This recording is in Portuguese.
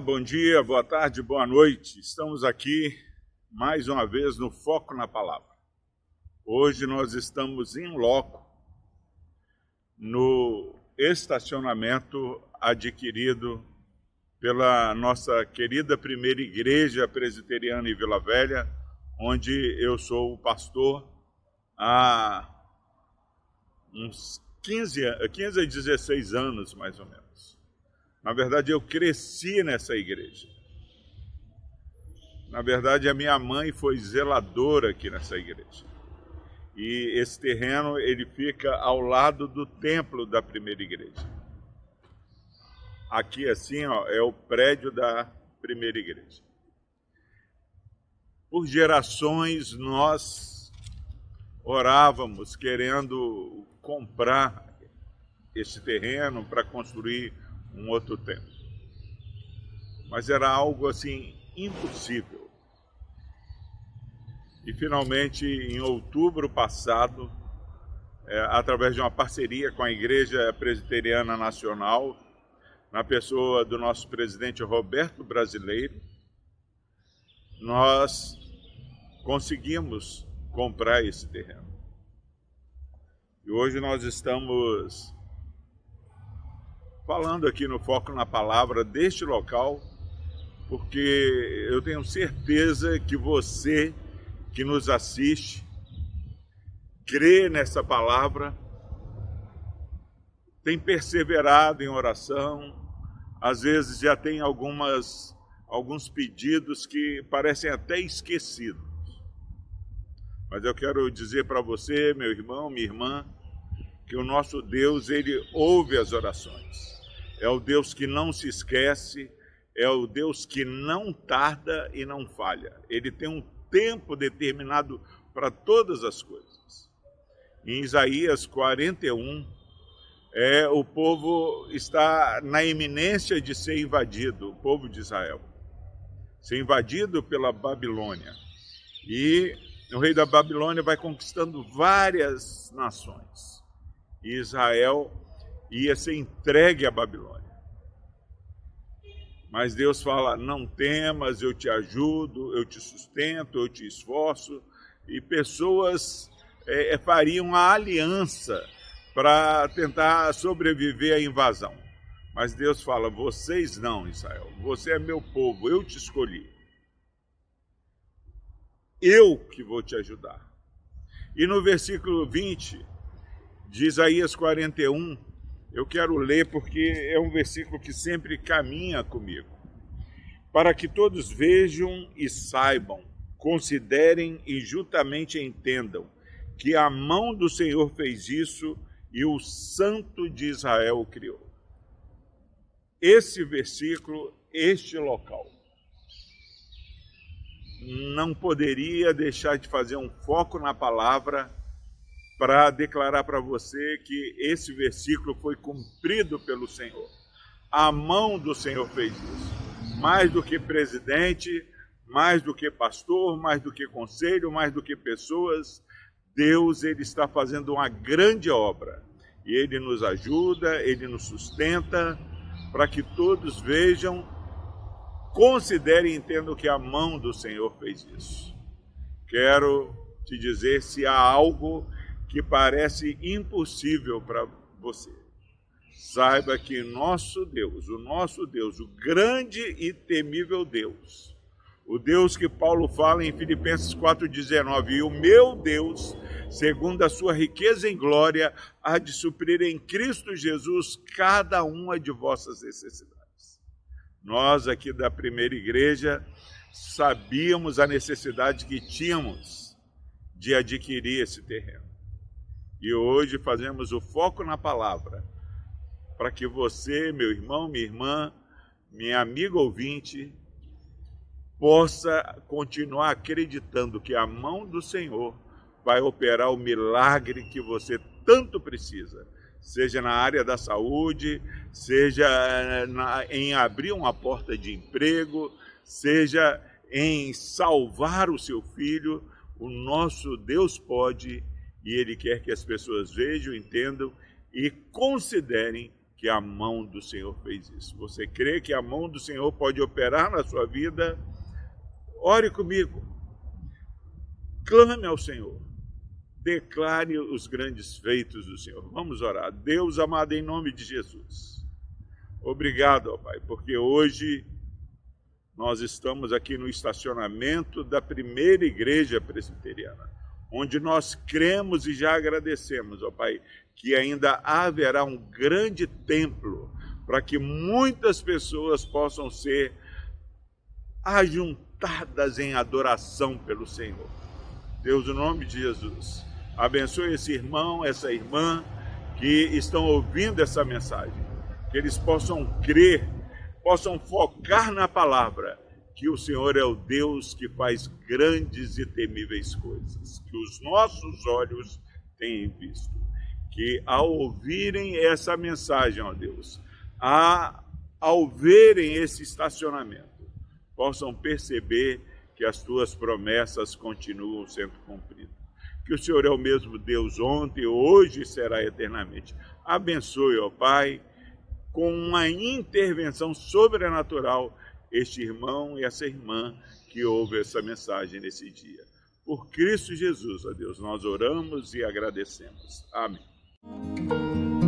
Bom dia, boa tarde, boa noite. Estamos aqui mais uma vez no Foco na Palavra. Hoje nós estamos em loco no estacionamento adquirido pela nossa querida primeira igreja presbiteriana em Vila Velha, onde eu sou o pastor há uns 15, 15 a 16 anos, mais ou menos. Na verdade, eu cresci nessa igreja. Na verdade, a minha mãe foi zeladora aqui nessa igreja. E esse terreno ele fica ao lado do templo da primeira igreja. Aqui assim, ó, é o prédio da primeira igreja. Por gerações nós orávamos querendo comprar esse terreno para construir um outro templo. Mas era algo assim impossível. E finalmente, em outubro passado, é, através de uma parceria com a Igreja Presbiteriana Nacional, na pessoa do nosso presidente Roberto Brasileiro, nós conseguimos comprar esse terreno. E hoje nós estamos falando aqui no Foco na Palavra deste local, porque eu tenho certeza que você que nos assiste crê nessa palavra, tem perseverado em oração, às vezes já tem algumas alguns pedidos que parecem até esquecidos. Mas eu quero dizer para você, meu irmão, minha irmã, que o nosso Deus, ele ouve as orações. É o Deus que não se esquece, é o Deus que não tarda e não falha. Ele tem um tempo determinado para todas as coisas. Em Isaías 41, é, o povo está na iminência de ser invadido, o povo de Israel, ser invadido pela Babilônia. E o rei da Babilônia vai conquistando várias nações e Israel ia ser entregue à Babilônia. Mas Deus fala: não temas, eu te ajudo, eu te sustento, eu te esforço. E pessoas é, é fariam a aliança para tentar sobreviver à invasão. Mas Deus fala: vocês não, Israel, você é meu povo, eu te escolhi. Eu que vou te ajudar. E no versículo 20, de Isaías 41, eu quero ler porque é um versículo que sempre caminha comigo. Para que todos vejam e saibam, considerem e juntamente entendam que a mão do Senhor fez isso e o Santo de Israel o criou. Esse versículo, este local, não poderia deixar de fazer um foco na palavra para declarar para você que esse versículo foi cumprido pelo Senhor. A mão do Senhor fez isso. Mais do que presidente, mais do que pastor, mais do que conselho, mais do que pessoas, Deus ele está fazendo uma grande obra. E ele nos ajuda, ele nos sustenta para que todos vejam, considerem e entendam que a mão do Senhor fez isso. Quero te dizer se há algo que parece impossível para você. Saiba que nosso Deus, o nosso Deus, o grande e temível Deus, o Deus que Paulo fala em Filipenses 4,19, e o meu Deus, segundo a sua riqueza em glória, há de suprir em Cristo Jesus cada uma de vossas necessidades. Nós aqui da primeira igreja sabíamos a necessidade que tínhamos de adquirir esse terreno. E hoje fazemos o foco na palavra, para que você, meu irmão, minha irmã, minha amiga ouvinte, possa continuar acreditando que a mão do Senhor vai operar o milagre que você tanto precisa, seja na área da saúde, seja eh, na, em abrir uma porta de emprego, seja em salvar o seu filho. O nosso Deus pode e Ele quer que as pessoas vejam, entendam e considerem que a mão do Senhor fez isso. Você crê que a mão do Senhor pode operar na sua vida? Ore comigo. Clame ao Senhor. Declare os grandes feitos do Senhor. Vamos orar. Deus amado, em nome de Jesus. Obrigado, ó Pai, porque hoje nós estamos aqui no estacionamento da primeira igreja presbiteriana, onde nós cremos e já agradecemos, ó Pai, que ainda haverá um grande templo para que muitas pessoas possam ser ajuntadas em adoração pelo Senhor. Deus, no nome de Jesus, abençoe esse irmão, essa irmã que estão ouvindo essa mensagem, que eles possam crer, possam focar na palavra, que o Senhor é o Deus que faz grandes e temíveis coisas, que os nossos olhos têm visto que ao ouvirem essa mensagem, ó Deus, a, ao verem esse estacionamento, possam perceber que as tuas promessas continuam sendo cumpridas. Que o Senhor é o mesmo Deus ontem, hoje e será eternamente. Abençoe, ó Pai, com uma intervenção sobrenatural este irmão e essa irmã que ouve essa mensagem nesse dia. Por Cristo Jesus, ó Deus, nós oramos e agradecemos. Amém.